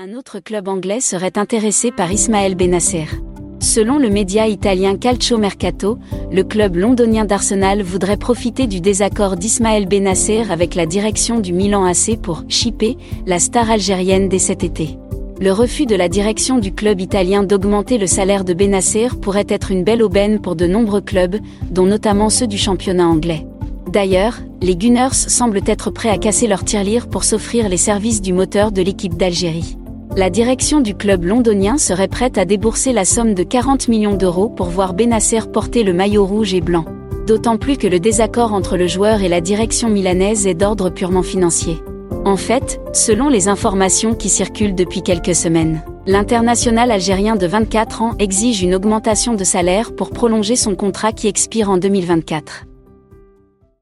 Un autre club anglais serait intéressé par Ismaël Benasser. Selon le média italien Calcio Mercato, le club londonien d'Arsenal voudrait profiter du désaccord d'Ismaël Benasser avec la direction du Milan AC pour chipper la star algérienne dès cet été. Le refus de la direction du club italien d'augmenter le salaire de Benasser pourrait être une belle aubaine pour de nombreux clubs, dont notamment ceux du championnat anglais. D'ailleurs, les Gunners semblent être prêts à casser leur tirelire pour s'offrir les services du moteur de l'équipe d'Algérie la direction du club londonien serait prête à débourser la somme de 40 millions d'euros pour voir Benasser porter le maillot rouge et blanc. D'autant plus que le désaccord entre le joueur et la direction milanaise est d'ordre purement financier. En fait, selon les informations qui circulent depuis quelques semaines, l'international algérien de 24 ans exige une augmentation de salaire pour prolonger son contrat qui expire en 2024.